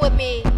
with me.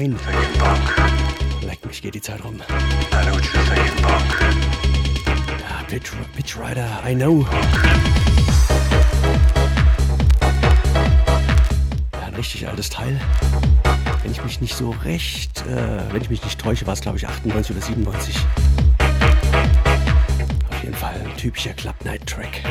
20 nach 9. Leck mich, geht die Zeit rum. Ja, Pitch, Pitch Rider, I know. Ja, ein richtig altes Teil. Wenn ich mich nicht so recht, äh, wenn ich mich nicht täusche, war es glaube ich 98 oder 97. Auf jeden Fall ein typischer Club Night Track.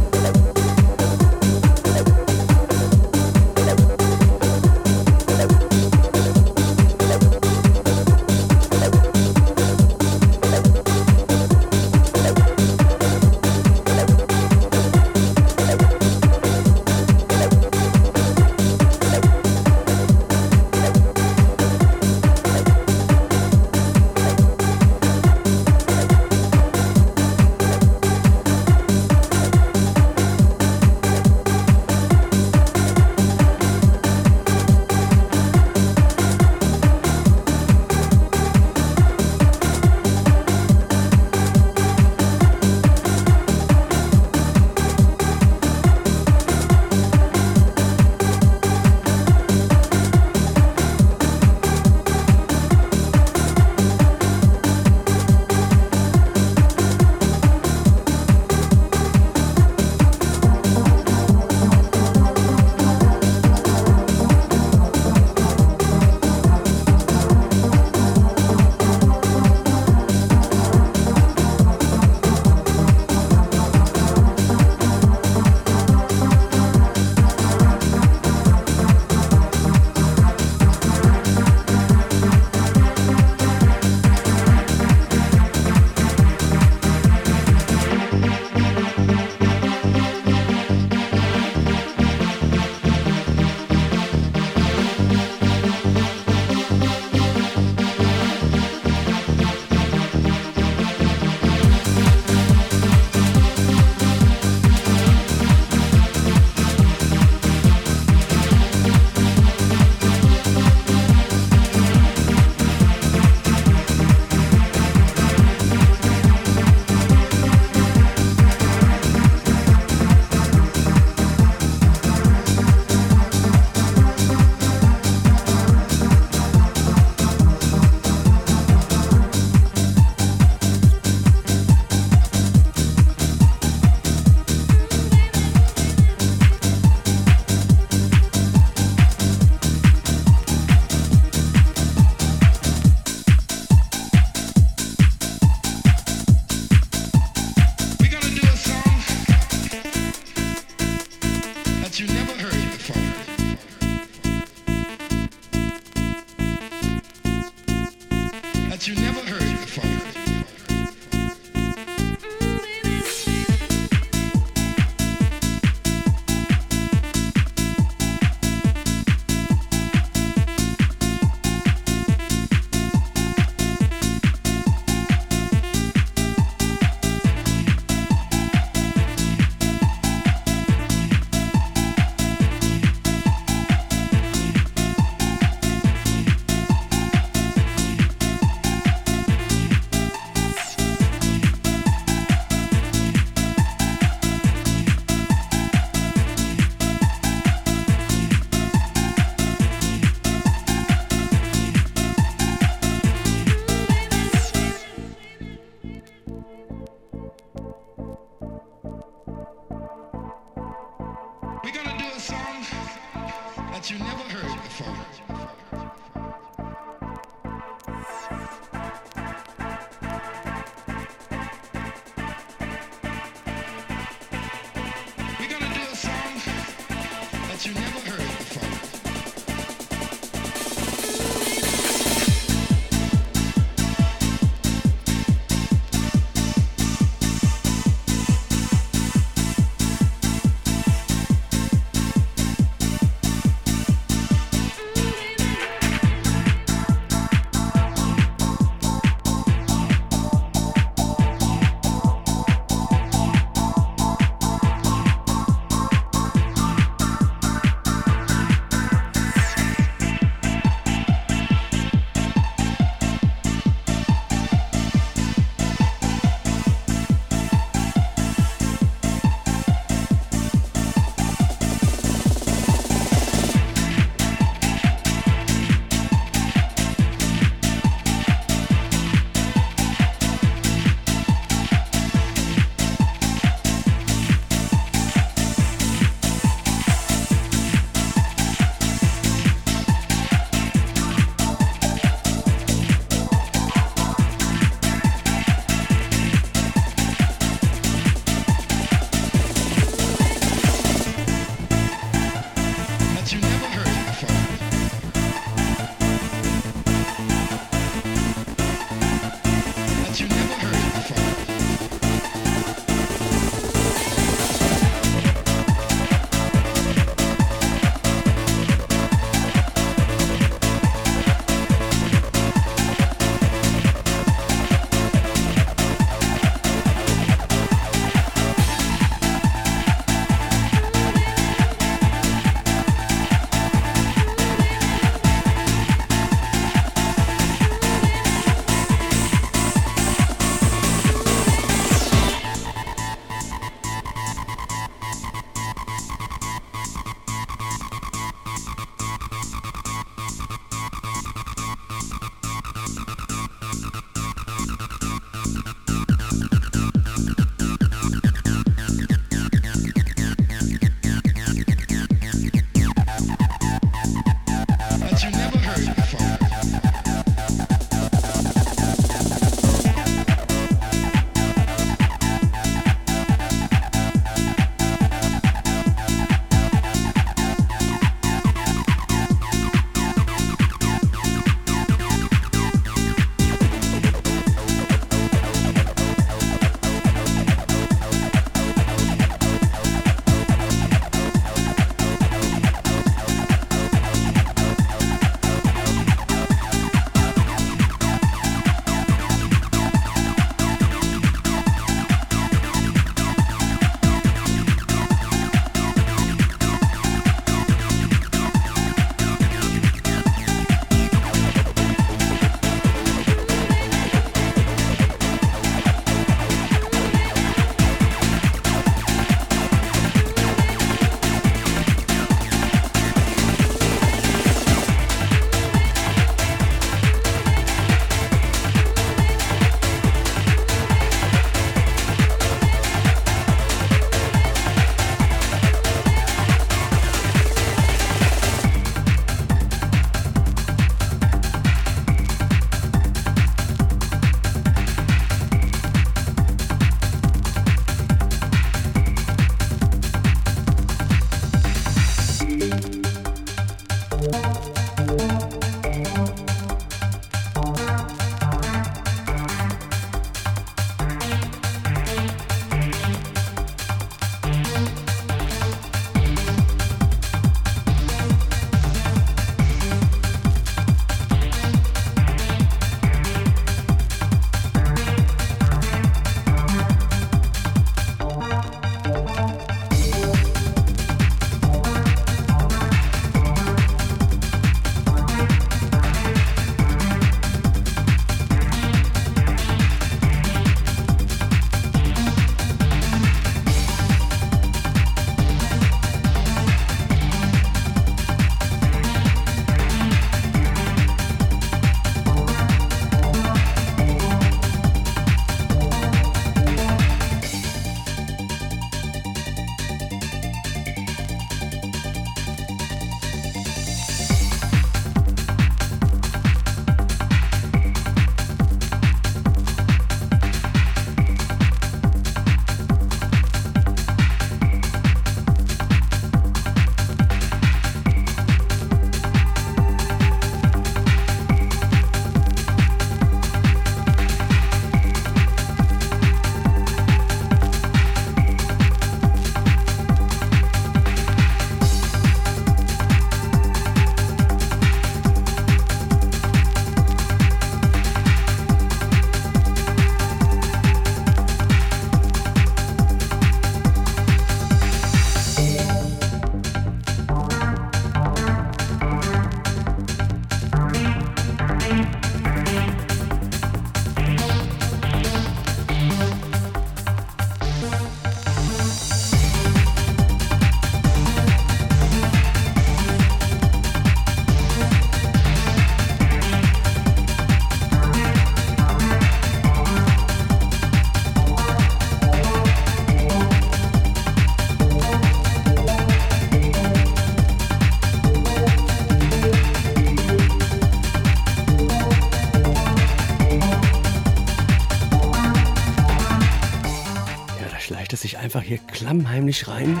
Klammheimlich rein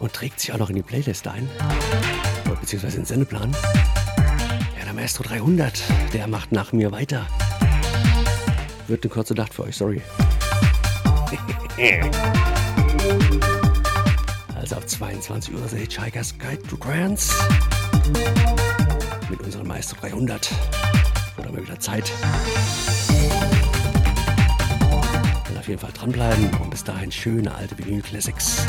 und trägt sich auch noch in die Playlist ein, beziehungsweise in den Sendeplan. Ja, der Maestro 300, der macht nach mir weiter. Wird eine kurze Nacht für euch, sorry. also ab 22 Uhr seht Hitchhiker's Guide to Trance mit unserem Maestro 300. Wird mal wieder Zeit. Jeden Fall dranbleiben und bis dahin schöne alte Vinyl Classics.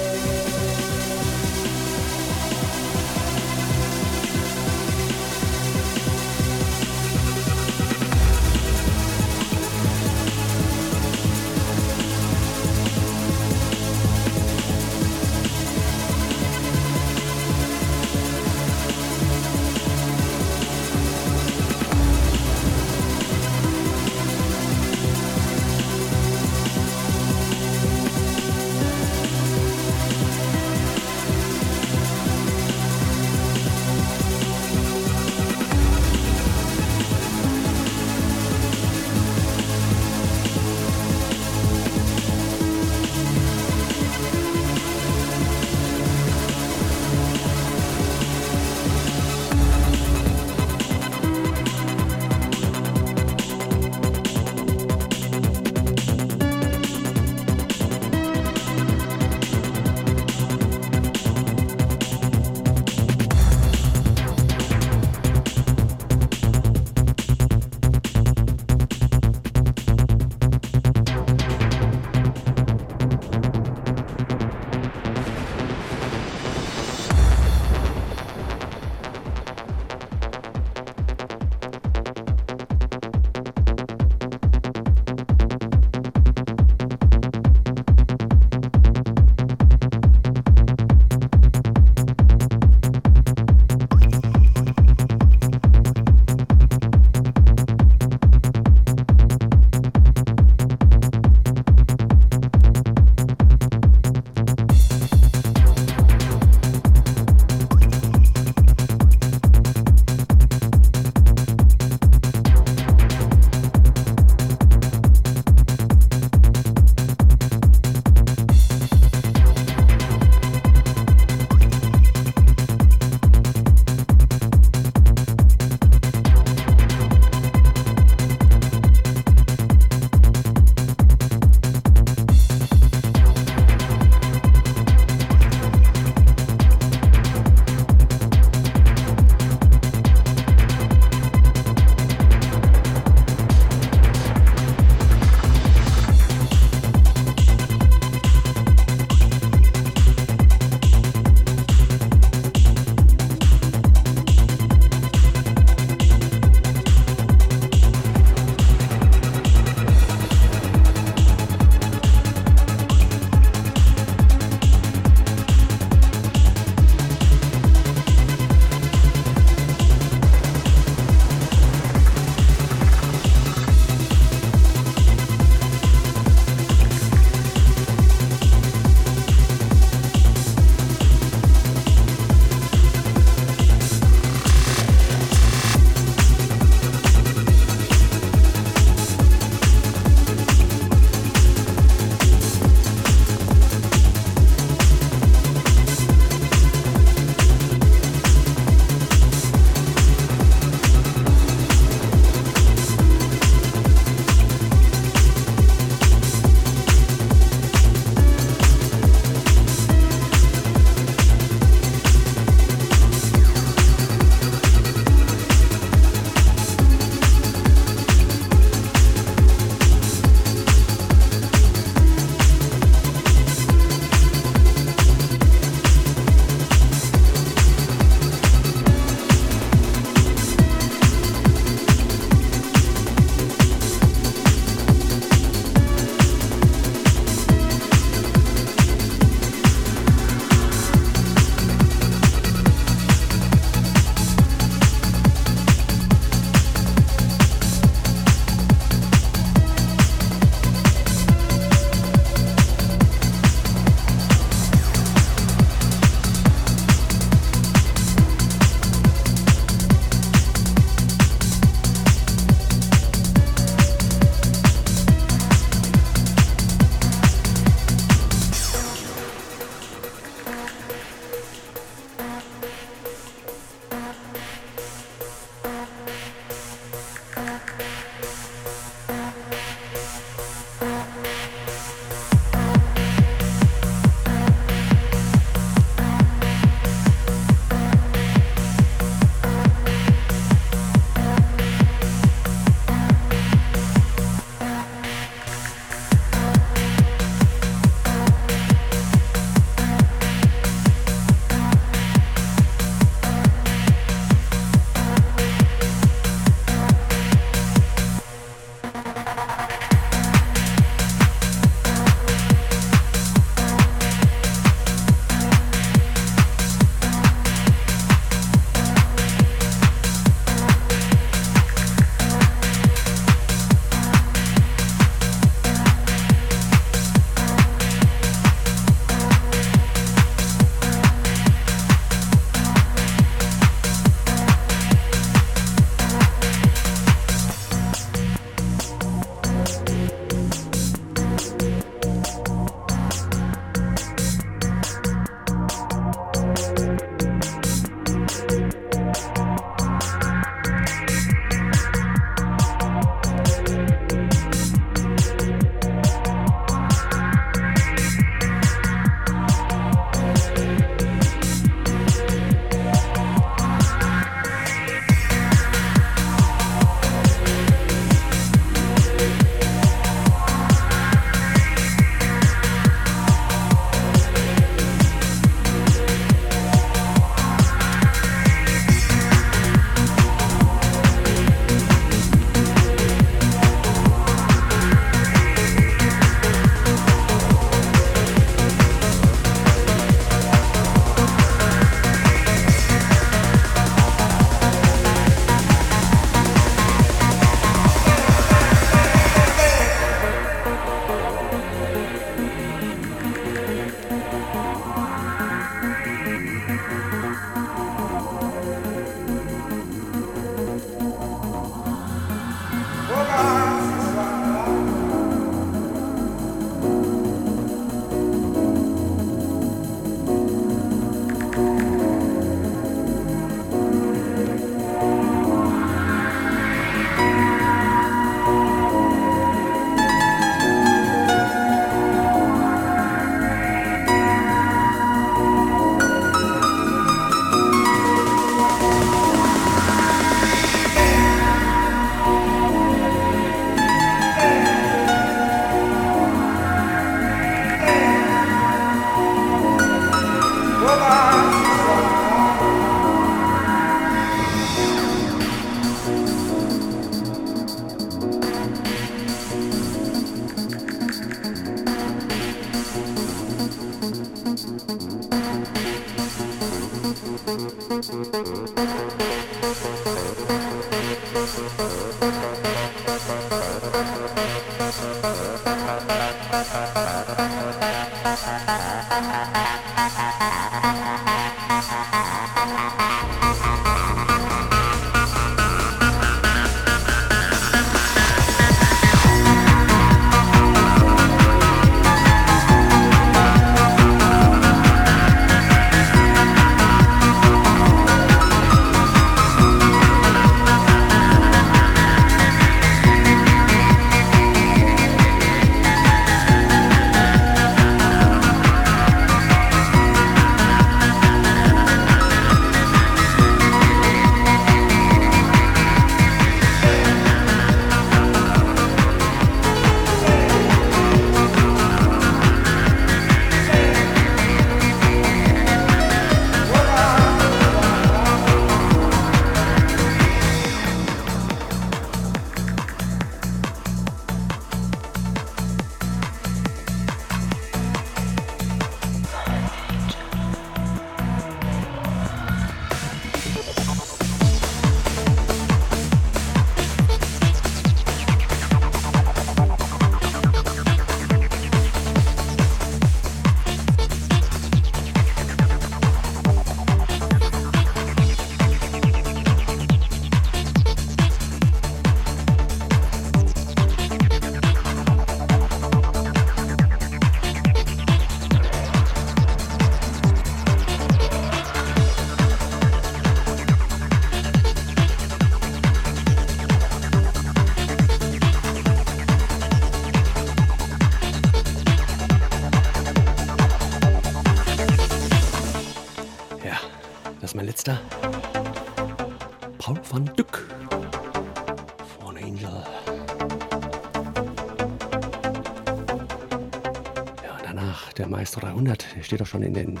300 steht doch schon in den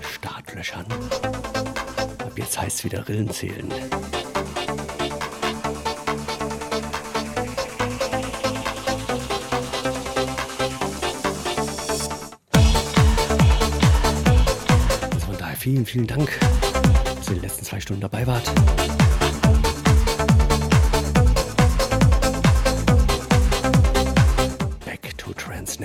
Startlöchern. Ab jetzt heißt es wieder Rillen zählen. Also von daher vielen, vielen Dank, dass ihr die letzten zwei Stunden dabei wart. Back to Trans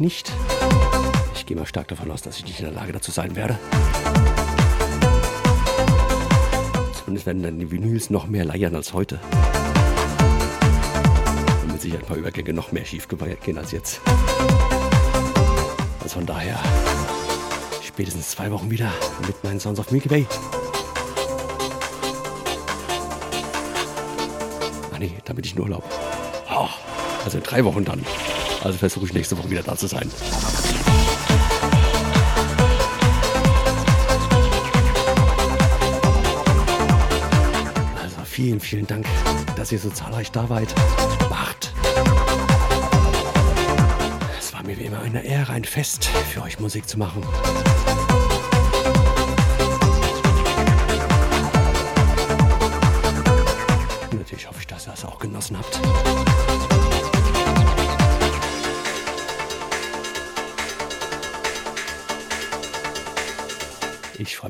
Wahrscheinlich nicht. Ich gehe mal stark davon aus, dass ich nicht in der Lage dazu sein werde. Zumindest werden dann die Vinyls noch mehr leiern als heute. Und mit Sicherheit ein paar Übergänge noch mehr schief gehen als jetzt. Also von daher spätestens zwei Wochen wieder mit meinen Sounds of Milky Way. Ah nee, da bin ich in Urlaub. Oh, also in drei Wochen dann. Also versuche ich nächste Woche wieder da zu sein. Also vielen, vielen Dank, dass ihr so zahlreich da wart. Macht. Es war mir wie immer eine Ehre, ein Fest für euch Musik zu machen.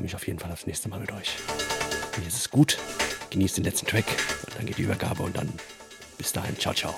Freue mich auf jeden Fall aufs nächste Mal mit euch. Mir ist es gut. Genießt den letzten Track und dann geht die Übergabe und dann bis dahin. Ciao, ciao.